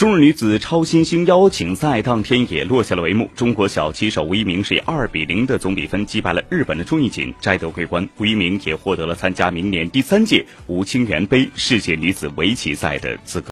中日女子超新星邀请赛当天也落下了帷幕，中国小棋手吴一鸣是以二比零的总比分击败了日本的钟义锦，摘得桂冠。吴一鸣也获得了参加明年第三届吴清源杯世界女子围棋赛的资格。